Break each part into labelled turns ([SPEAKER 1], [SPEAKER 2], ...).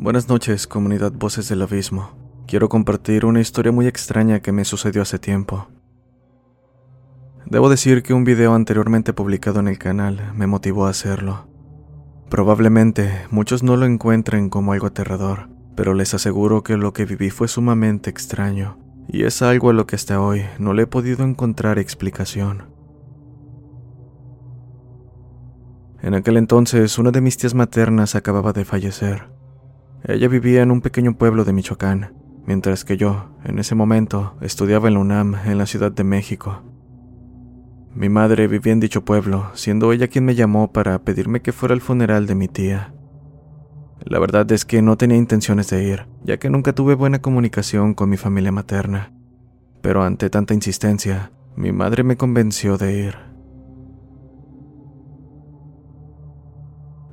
[SPEAKER 1] Buenas noches, comunidad Voces del Abismo. Quiero compartir una historia muy extraña que me sucedió hace tiempo. Debo decir que un video anteriormente publicado en el canal me motivó a hacerlo. Probablemente muchos no lo encuentren como algo aterrador, pero les aseguro que lo que viví fue sumamente extraño, y es algo a lo que hasta hoy no le he podido encontrar explicación. En aquel entonces, una de mis tías maternas acababa de fallecer. Ella vivía en un pequeño pueblo de Michoacán, mientras que yo, en ese momento, estudiaba en la UNAM, en la Ciudad de México. Mi madre vivía en dicho pueblo, siendo ella quien me llamó para pedirme que fuera al funeral de mi tía. La verdad es que no tenía intenciones de ir, ya que nunca tuve buena comunicación con mi familia materna. Pero ante tanta insistencia, mi madre me convenció de ir.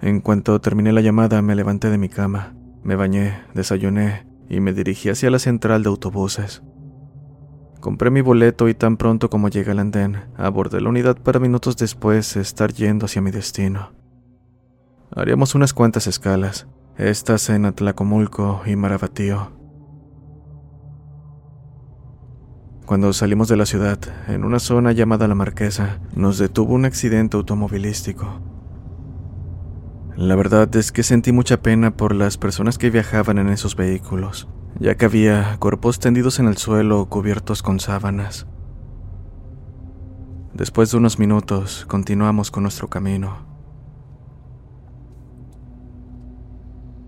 [SPEAKER 1] En cuanto terminé la llamada, me levanté de mi cama. Me bañé, desayuné y me dirigí hacia la central de autobuses. Compré mi boleto y tan pronto como llegué al andén, abordé la unidad para minutos después estar yendo hacia mi destino. Haríamos unas cuantas escalas, estas en Atlacomulco y Marabatío. Cuando salimos de la ciudad, en una zona llamada La Marquesa, nos detuvo un accidente automovilístico. La verdad es que sentí mucha pena por las personas que viajaban en esos vehículos, ya que había cuerpos tendidos en el suelo cubiertos con sábanas. Después de unos minutos, continuamos con nuestro camino.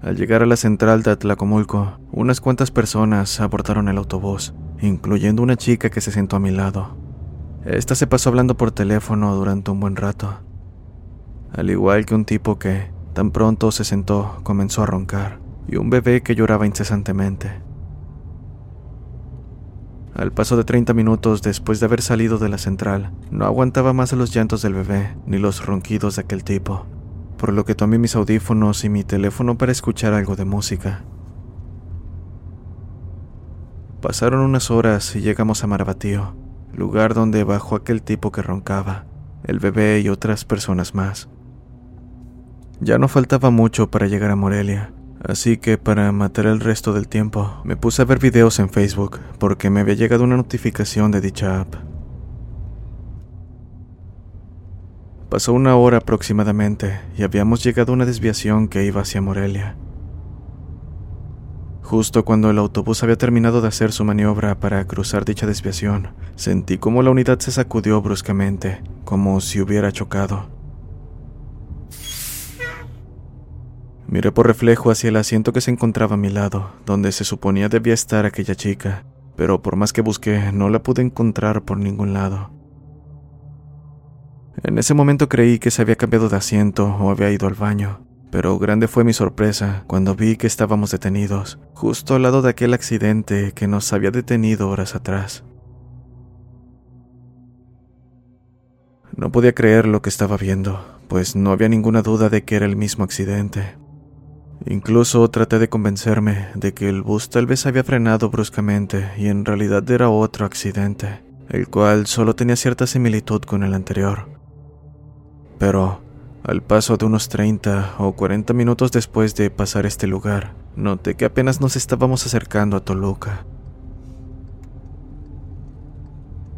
[SPEAKER 1] Al llegar a la central de Atlacomulco, unas cuantas personas abordaron el autobús, incluyendo una chica que se sentó a mi lado. Esta se pasó hablando por teléfono durante un buen rato, al igual que un tipo que, Tan pronto se sentó, comenzó a roncar, y un bebé que lloraba incesantemente. Al paso de 30 minutos después de haber salido de la central, no aguantaba más los llantos del bebé ni los ronquidos de aquel tipo, por lo que tomé mis audífonos y mi teléfono para escuchar algo de música. Pasaron unas horas y llegamos a Marabatío, lugar donde bajó aquel tipo que roncaba, el bebé y otras personas más. Ya no faltaba mucho para llegar a Morelia, así que para matar el resto del tiempo me puse a ver videos en Facebook porque me había llegado una notificación de dicha app. Pasó una hora aproximadamente y habíamos llegado a una desviación que iba hacia Morelia. Justo cuando el autobús había terminado de hacer su maniobra para cruzar dicha desviación, sentí como la unidad se sacudió bruscamente, como si hubiera chocado. Miré por reflejo hacia el asiento que se encontraba a mi lado, donde se suponía debía estar aquella chica, pero por más que busqué no la pude encontrar por ningún lado. En ese momento creí que se había cambiado de asiento o había ido al baño, pero grande fue mi sorpresa cuando vi que estábamos detenidos, justo al lado de aquel accidente que nos había detenido horas atrás. No podía creer lo que estaba viendo, pues no había ninguna duda de que era el mismo accidente. Incluso traté de convencerme de que el bus tal vez había frenado bruscamente y en realidad era otro accidente, el cual solo tenía cierta similitud con el anterior. Pero, al paso de unos 30 o 40 minutos después de pasar este lugar, noté que apenas nos estábamos acercando a Toluca.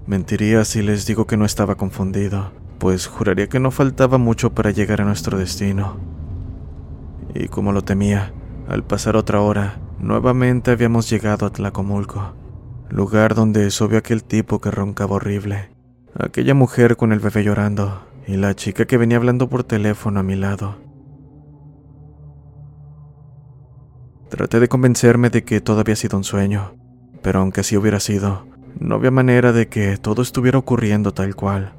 [SPEAKER 1] Mentiría si les digo que no estaba confundido, pues juraría que no faltaba mucho para llegar a nuestro destino. Y como lo temía, al pasar otra hora, nuevamente habíamos llegado a Tlacomulco, lugar donde subió aquel tipo que roncaba horrible, aquella mujer con el bebé llorando y la chica que venía hablando por teléfono a mi lado. Traté de convencerme de que todo había sido un sueño, pero aunque así hubiera sido, no había manera de que todo estuviera ocurriendo tal cual.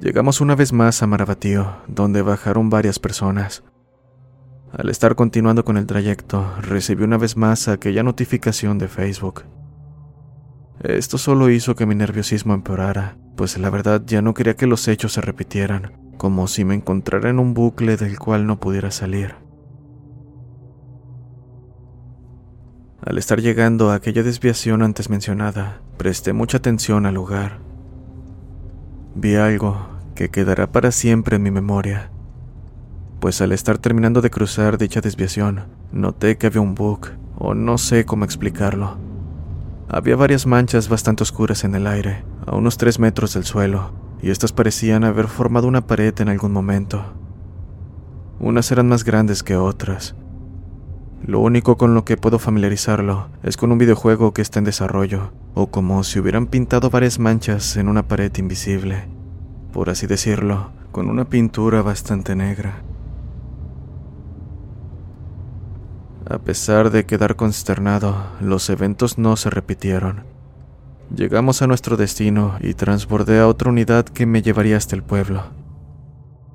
[SPEAKER 1] Llegamos una vez más a Marabatío, donde bajaron varias personas. Al estar continuando con el trayecto, recibí una vez más aquella notificación de Facebook. Esto solo hizo que mi nerviosismo empeorara, pues la verdad ya no quería que los hechos se repitieran, como si me encontrara en un bucle del cual no pudiera salir. Al estar llegando a aquella desviación antes mencionada, presté mucha atención al lugar. Vi algo que quedará para siempre en mi memoria, pues al estar terminando de cruzar dicha desviación, noté que había un bug, o no sé cómo explicarlo. Había varias manchas bastante oscuras en el aire, a unos tres metros del suelo, y estas parecían haber formado una pared en algún momento. Unas eran más grandes que otras. Lo único con lo que puedo familiarizarlo es con un videojuego que está en desarrollo, o como si hubieran pintado varias manchas en una pared invisible, por así decirlo, con una pintura bastante negra. A pesar de quedar consternado, los eventos no se repitieron. Llegamos a nuestro destino y transbordé a otra unidad que me llevaría hasta el pueblo.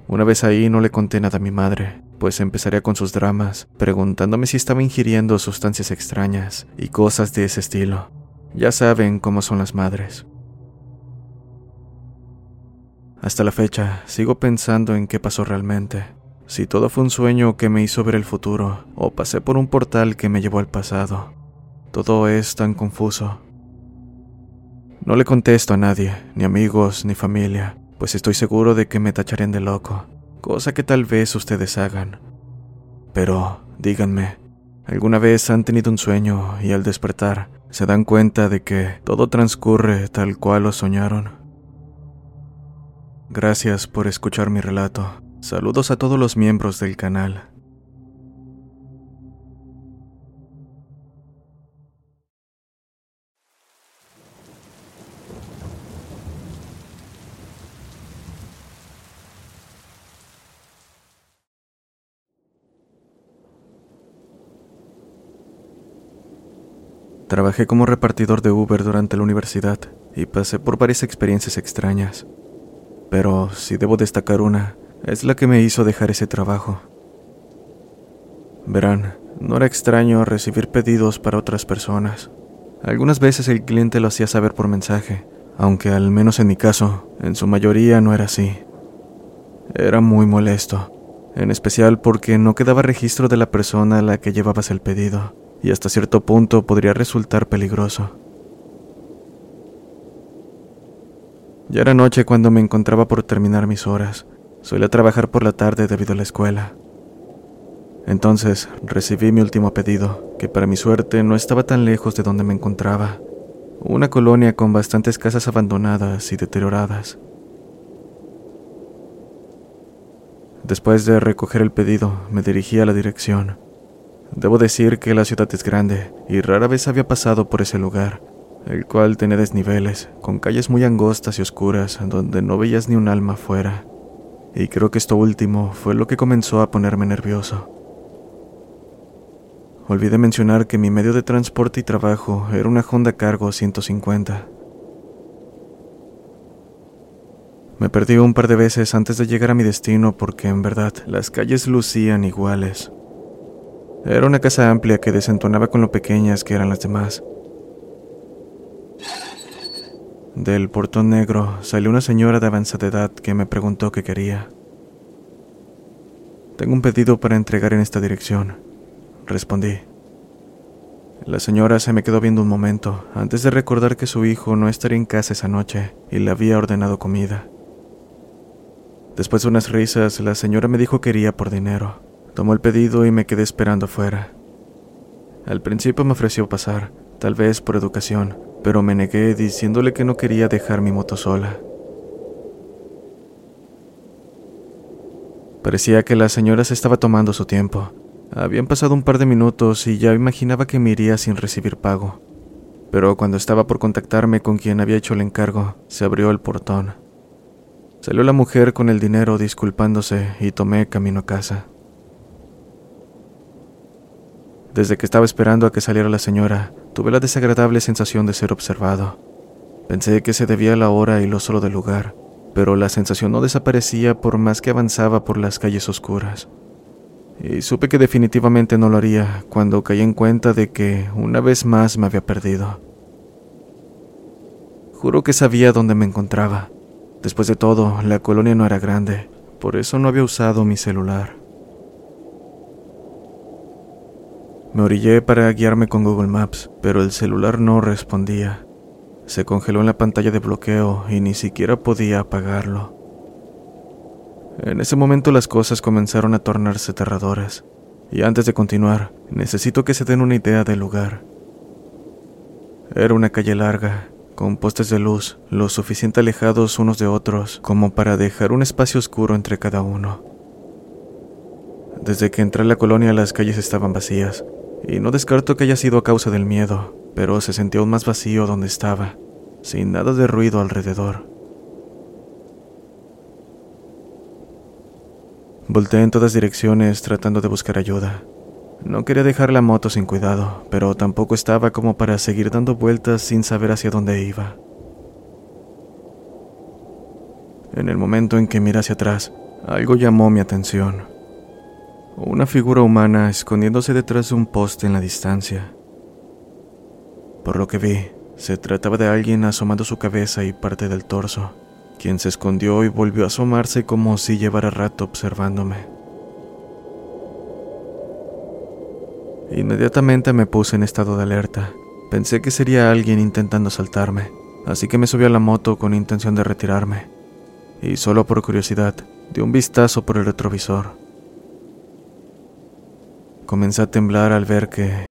[SPEAKER 1] Una vez ahí no le conté nada a mi madre, pues empezaría con sus dramas, preguntándome si estaba ingiriendo sustancias extrañas y cosas de ese estilo. Ya saben cómo son las madres. Hasta la fecha, sigo pensando en qué pasó realmente si todo fue un sueño que me hizo ver el futuro o pasé por un portal que me llevó al pasado. Todo es tan confuso. No le contesto a nadie, ni amigos, ni familia, pues estoy seguro de que me tacharían de loco, cosa que tal vez ustedes hagan. Pero, díganme, ¿alguna vez han tenido un sueño y al despertar se dan cuenta de que todo transcurre tal cual lo soñaron? Gracias por escuchar mi relato. Saludos a todos los miembros del canal. Trabajé como repartidor de Uber durante la universidad y pasé por varias experiencias extrañas. Pero si debo destacar una, es la que me hizo dejar ese trabajo. Verán, no era extraño recibir pedidos para otras personas. Algunas veces el cliente lo hacía saber por mensaje, aunque al menos en mi caso, en su mayoría no era así. Era muy molesto, en especial porque no quedaba registro de la persona a la que llevabas el pedido, y hasta cierto punto podría resultar peligroso. Ya era noche cuando me encontraba por terminar mis horas, Solía trabajar por la tarde debido a la escuela. Entonces recibí mi último pedido, que para mi suerte no estaba tan lejos de donde me encontraba, una colonia con bastantes casas abandonadas y deterioradas. Después de recoger el pedido, me dirigí a la dirección. Debo decir que la ciudad es grande y rara vez había pasado por ese lugar, el cual tenía desniveles, con calles muy angostas y oscuras donde no veías ni un alma afuera y creo que esto último fue lo que comenzó a ponerme nervioso. Olvidé mencionar que mi medio de transporte y trabajo era una Honda Cargo 150. Me perdí un par de veces antes de llegar a mi destino porque en verdad las calles lucían iguales. Era una casa amplia que desentonaba con lo pequeñas que eran las demás. Del portón negro salió una señora de avanzada edad que me preguntó qué quería. Tengo un pedido para entregar en esta dirección, respondí. La señora se me quedó viendo un momento antes de recordar que su hijo no estaría en casa esa noche y le había ordenado comida. Después de unas risas, la señora me dijo que quería por dinero. Tomó el pedido y me quedé esperando afuera. Al principio me ofreció pasar, tal vez por educación, pero me negué diciéndole que no quería dejar mi moto sola. Parecía que la señora se estaba tomando su tiempo. Habían pasado un par de minutos y ya imaginaba que me iría sin recibir pago. Pero cuando estaba por contactarme con quien había hecho el encargo, se abrió el portón. Salió la mujer con el dinero disculpándose y tomé camino a casa. Desde que estaba esperando a que saliera la señora, tuve la desagradable sensación de ser observado. Pensé que se debía a la hora y lo solo del lugar, pero la sensación no desaparecía por más que avanzaba por las calles oscuras. Y supe que definitivamente no lo haría cuando caí en cuenta de que una vez más me había perdido. Juro que sabía dónde me encontraba. Después de todo, la colonia no era grande, por eso no había usado mi celular. Me orillé para guiarme con Google Maps, pero el celular no respondía. Se congeló en la pantalla de bloqueo y ni siquiera podía apagarlo. En ese momento las cosas comenzaron a tornarse aterradoras, y antes de continuar, necesito que se den una idea del lugar. Era una calle larga, con postes de luz lo suficiente alejados unos de otros como para dejar un espacio oscuro entre cada uno. Desde que entré a la colonia las calles estaban vacías, y no descarto que haya sido a causa del miedo, pero se sentía aún más vacío donde estaba, sin nada de ruido alrededor. Volté en todas direcciones tratando de buscar ayuda. No quería dejar la moto sin cuidado, pero tampoco estaba como para seguir dando vueltas sin saber hacia dónde iba. En el momento en que miré hacia atrás, algo llamó mi atención. Una figura humana escondiéndose detrás de un poste en la distancia. Por lo que vi, se trataba de alguien asomando su cabeza y parte del torso, quien se escondió y volvió a asomarse como si llevara rato observándome. Inmediatamente me puse en estado de alerta. Pensé que sería alguien intentando asaltarme, así que me subí a la moto con intención de retirarme. Y solo por curiosidad, di un vistazo por el retrovisor. Comencé a temblar al ver que...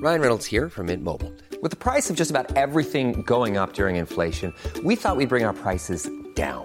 [SPEAKER 2] Ryan Reynolds here from Mint Mobile. With the price of just about everything going up during inflation, we thought we'd bring our prices down.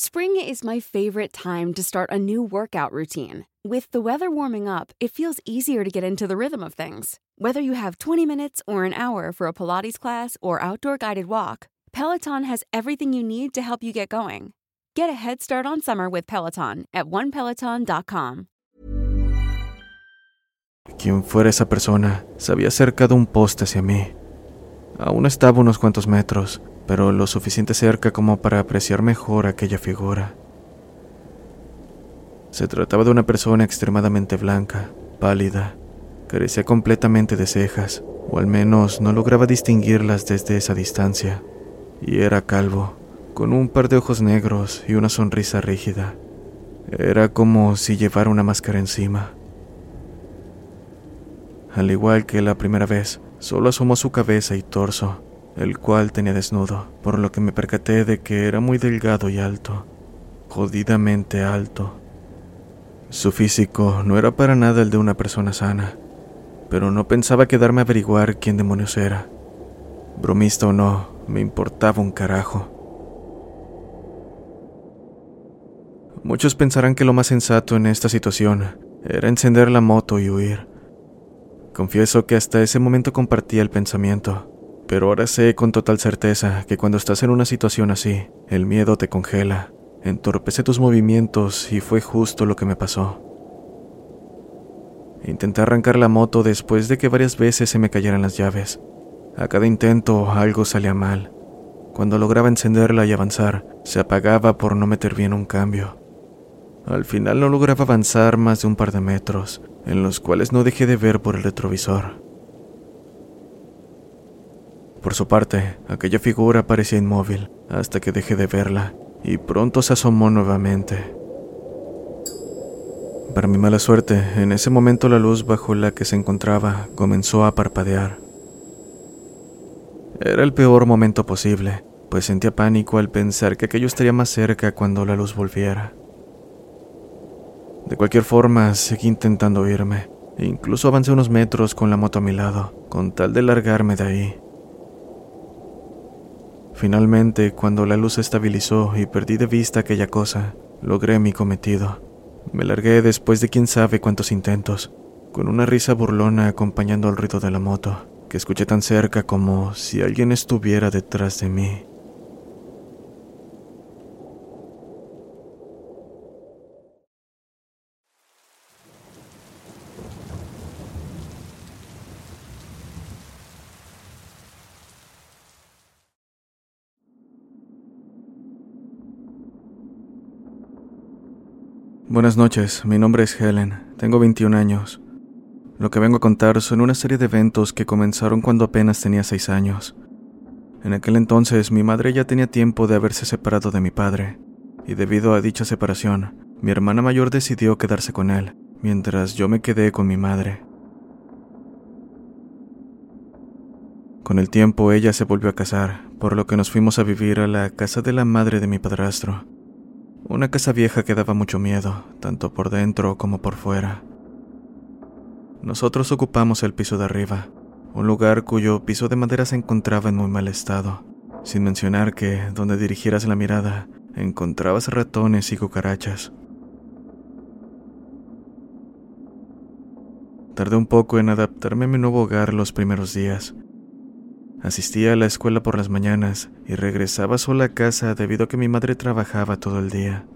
[SPEAKER 3] Spring is my favorite time to start a new workout routine. With the weather warming up, it feels easier to get into the rhythm of things. Whether you have 20 minutes or an hour for a Pilates class or outdoor guided walk, Peloton has everything you need to help you get going. Get a head start on summer with Peloton at onepeloton.com.
[SPEAKER 1] Quien fuera esa persona, se había acercado un poste hacia mí. Aún estaba unos cuantos metros, pero lo suficiente cerca como para apreciar mejor aquella figura. Se trataba de una persona extremadamente blanca, pálida, carecía completamente de cejas, o al menos no lograba distinguirlas desde esa distancia, y era calvo, con un par de ojos negros y una sonrisa rígida. Era como si llevara una máscara encima. Al igual que la primera vez, solo asomó su cabeza y torso, el cual tenía desnudo, por lo que me percaté de que era muy delgado y alto, jodidamente alto. Su físico no era para nada el de una persona sana, pero no pensaba quedarme a averiguar quién demonios era. Bromista o no, me importaba un carajo. Muchos pensarán que lo más sensato en esta situación era encender la moto y huir. Confieso que hasta ese momento compartía el pensamiento, pero ahora sé con total certeza que cuando estás en una situación así, el miedo te congela, entorpece tus movimientos y fue justo lo que me pasó. Intenté arrancar la moto después de que varias veces se me cayeran las llaves. A cada intento algo salía mal. Cuando lograba encenderla y avanzar, se apagaba por no meter bien un cambio. Al final no lograba avanzar más de un par de metros, en los cuales no dejé de ver por el retrovisor. Por su parte, aquella figura parecía inmóvil hasta que dejé de verla, y pronto se asomó nuevamente. Para mi mala suerte, en ese momento la luz bajo la que se encontraba comenzó a parpadear. Era el peor momento posible, pues sentía pánico al pensar que aquello estaría más cerca cuando la luz volviera. De cualquier forma, seguí intentando irme, e incluso avancé unos metros con la moto a mi lado, con tal de largarme de ahí. Finalmente, cuando la luz se estabilizó y perdí de vista aquella cosa, logré mi cometido. Me largué después de quién sabe cuántos intentos, con una risa burlona acompañando el ruido de la moto, que escuché tan cerca como si alguien estuviera detrás de mí. Buenas noches, mi nombre es Helen, tengo 21 años. Lo que vengo a contar son una serie de eventos que comenzaron cuando apenas tenía 6 años. En aquel entonces mi madre ya tenía tiempo de haberse separado de mi padre, y debido a dicha separación, mi hermana mayor decidió quedarse con él, mientras yo me quedé con mi madre. Con el tiempo ella se volvió a casar, por lo que nos fuimos a vivir a la casa de la madre de mi padrastro. Una casa vieja que daba mucho miedo, tanto por dentro como por fuera. Nosotros ocupamos el piso de arriba, un lugar cuyo piso de madera se encontraba en muy mal estado, sin mencionar que, donde dirigieras la mirada, encontrabas ratones y cucarachas. Tardé un poco en adaptarme a mi nuevo hogar los primeros días, Asistía a la escuela por las mañanas y regresaba sola a casa debido a que mi madre trabajaba todo el día.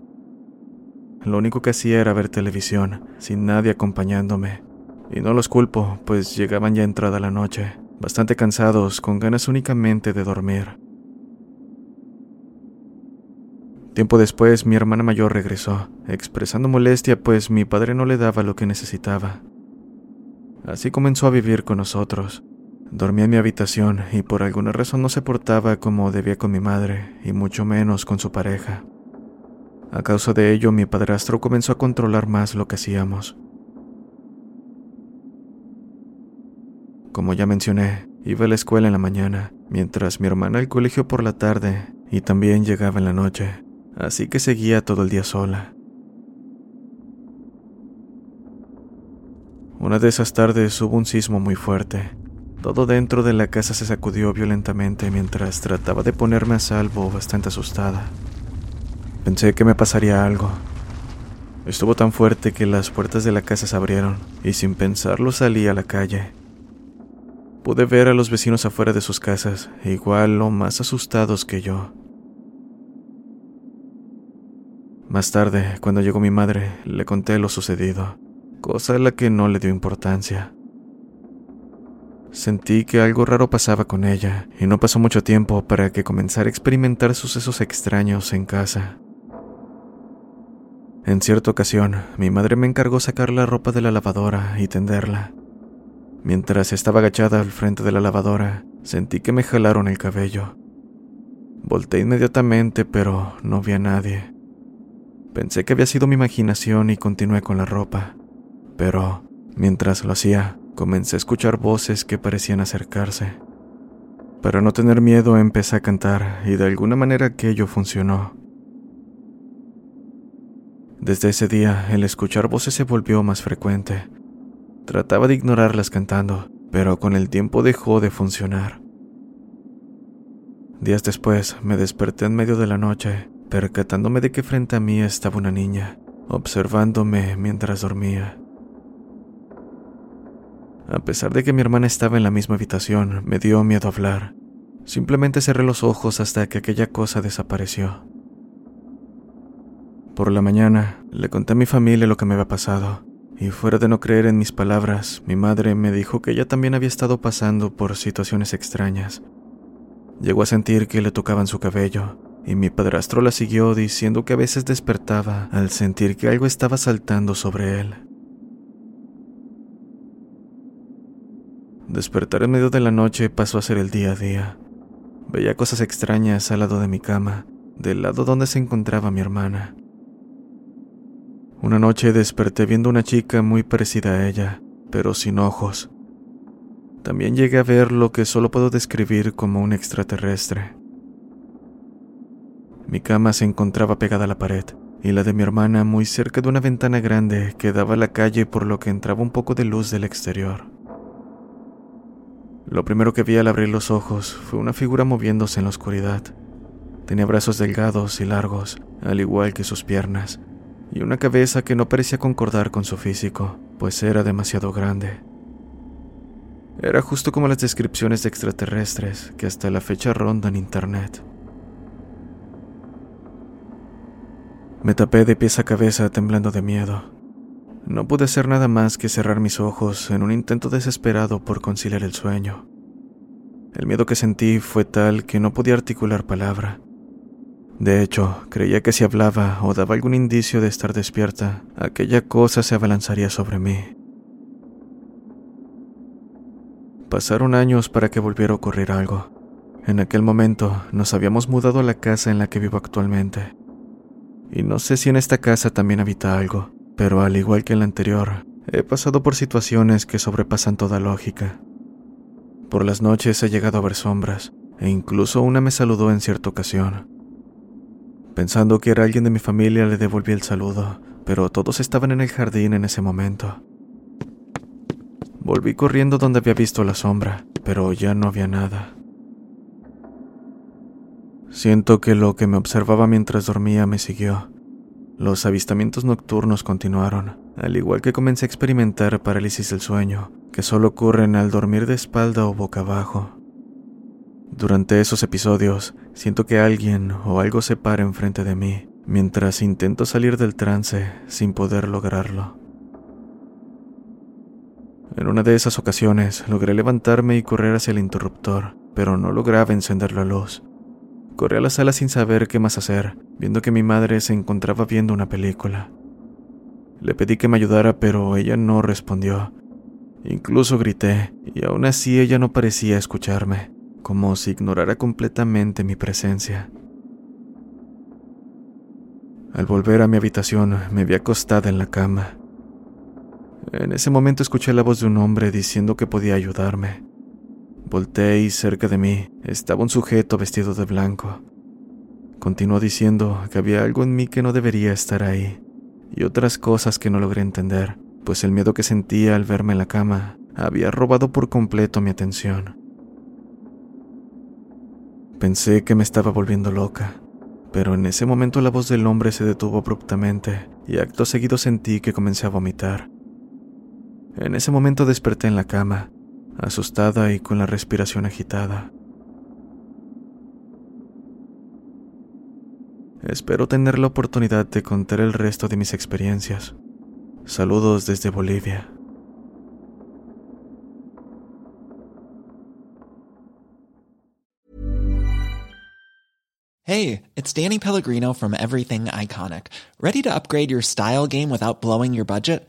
[SPEAKER 1] Lo único que hacía era ver televisión, sin nadie acompañándome. Y no los culpo, pues llegaban ya entrada la noche, bastante cansados, con ganas únicamente de dormir. Tiempo después, mi hermana mayor regresó, expresando molestia, pues mi padre no le daba lo que necesitaba. Así comenzó a vivir con nosotros, Dormía en mi habitación y por alguna razón no se portaba como debía con mi madre, y mucho menos con su pareja. A causa de ello, mi padrastro comenzó a controlar más lo que hacíamos. Como ya mencioné, iba a la escuela en la mañana, mientras mi hermana al colegio por la tarde y también llegaba en la noche, así que seguía todo el día sola. Una de esas tardes hubo un sismo muy fuerte, todo dentro de la casa se sacudió violentamente mientras trataba de ponerme a salvo, bastante asustada. Pensé que me pasaría algo. Estuvo tan fuerte que las puertas de la casa se abrieron y sin pensarlo salí a la calle. Pude ver a los vecinos afuera de sus casas, igual o más asustados que yo. Más tarde, cuando llegó mi madre, le conté lo sucedido, cosa a la que no le dio importancia. Sentí que algo raro pasaba con ella, y no pasó mucho tiempo para que comenzara a experimentar sucesos extraños en casa. En cierta ocasión, mi madre me encargó sacar la ropa de la lavadora y tenderla. Mientras estaba agachada al frente de la lavadora, sentí que me jalaron el cabello. Volté inmediatamente, pero no vi a nadie. Pensé que había sido mi imaginación y continué con la ropa. Pero, mientras lo hacía, comencé a escuchar voces que parecían acercarse. Para no tener miedo empecé a cantar y de alguna manera aquello funcionó. Desde ese día el escuchar voces se volvió más frecuente. Trataba de ignorarlas cantando, pero con el tiempo dejó de funcionar. Días después me desperté en medio de la noche, percatándome de que frente a mí estaba una niña, observándome mientras dormía. A pesar de que mi hermana estaba en la misma habitación, me dio miedo hablar. Simplemente cerré los ojos hasta que aquella cosa desapareció. Por la mañana, le conté a mi familia lo que me había pasado, y fuera de no creer en mis palabras, mi madre me dijo que ella también había estado pasando por situaciones extrañas. Llegó a sentir que le tocaban su cabello, y mi padrastro la siguió diciendo que a veces despertaba al sentir que algo estaba saltando sobre él. Despertar en medio de la noche pasó a ser el día a día. Veía cosas extrañas al lado de mi cama, del lado donde se encontraba mi hermana. Una noche desperté viendo una chica muy parecida a ella, pero sin ojos. También llegué a ver lo que solo puedo describir como un extraterrestre. Mi cama se encontraba pegada a la pared y la de mi hermana muy cerca de una ventana grande que daba a la calle por lo que entraba un poco de luz del exterior. Lo primero que vi al abrir los ojos fue una figura moviéndose en la oscuridad, Tenía brazos delgados y largos, al igual que sus piernas, y una cabeza que no parecía concordar con su físico, pues era demasiado grande. Era justo como las descripciones de extraterrestres que hasta la fecha rondan internet. Me tapé de pies a cabeza temblando de miedo. No pude hacer nada más que cerrar mis ojos en un intento desesperado por conciliar el sueño. El miedo que sentí fue tal que no podía articular palabra. De hecho, creía que si hablaba o daba algún indicio de estar despierta, aquella cosa se abalanzaría sobre mí. Pasaron años para que volviera a ocurrir algo. En aquel momento nos habíamos mudado a la casa en la que vivo actualmente. Y no sé si en esta casa también habita algo, pero al igual que en la anterior, he pasado por situaciones que sobrepasan toda lógica. Por las noches he llegado a ver sombras, e incluso una me saludó en cierta ocasión. Pensando que era alguien de mi familia le devolví el saludo, pero todos estaban en el jardín en ese momento. Volví corriendo donde había visto la sombra, pero ya no había nada. Siento que lo que me observaba mientras dormía me siguió. Los avistamientos nocturnos continuaron, al igual que comencé a experimentar parálisis del sueño, que solo ocurren al dormir de espalda o boca abajo. Durante esos episodios, siento que alguien o algo se para enfrente de mí, mientras intento salir del trance sin poder lograrlo. En una de esas ocasiones logré levantarme y correr hacia el interruptor, pero no lograba encender la luz, Corrí a la sala sin saber qué más hacer, viendo que mi madre se encontraba viendo una película. Le pedí que me ayudara, pero ella no respondió. Incluso grité, y aún así ella no parecía escucharme, como si ignorara completamente mi presencia. Al volver a mi habitación, me vi acostada en la cama. En ese momento escuché la voz de un hombre diciendo que podía ayudarme. Volté y cerca de mí estaba un sujeto vestido de blanco. Continuó diciendo que había algo en mí que no debería estar ahí, y otras cosas que no logré entender, pues el miedo que sentía al verme en la cama había robado por completo mi atención. Pensé que me estaba volviendo loca, pero en ese momento la voz del hombre se detuvo abruptamente y acto seguido sentí que comencé a vomitar. En ese momento desperté en la cama asustada y con la respiración agitada. Espero tener la oportunidad de contar el resto de mis experiencias. Saludos desde Bolivia.
[SPEAKER 4] Hey, it's Danny Pellegrino from Everything Iconic. Ready to upgrade your style game without blowing your budget?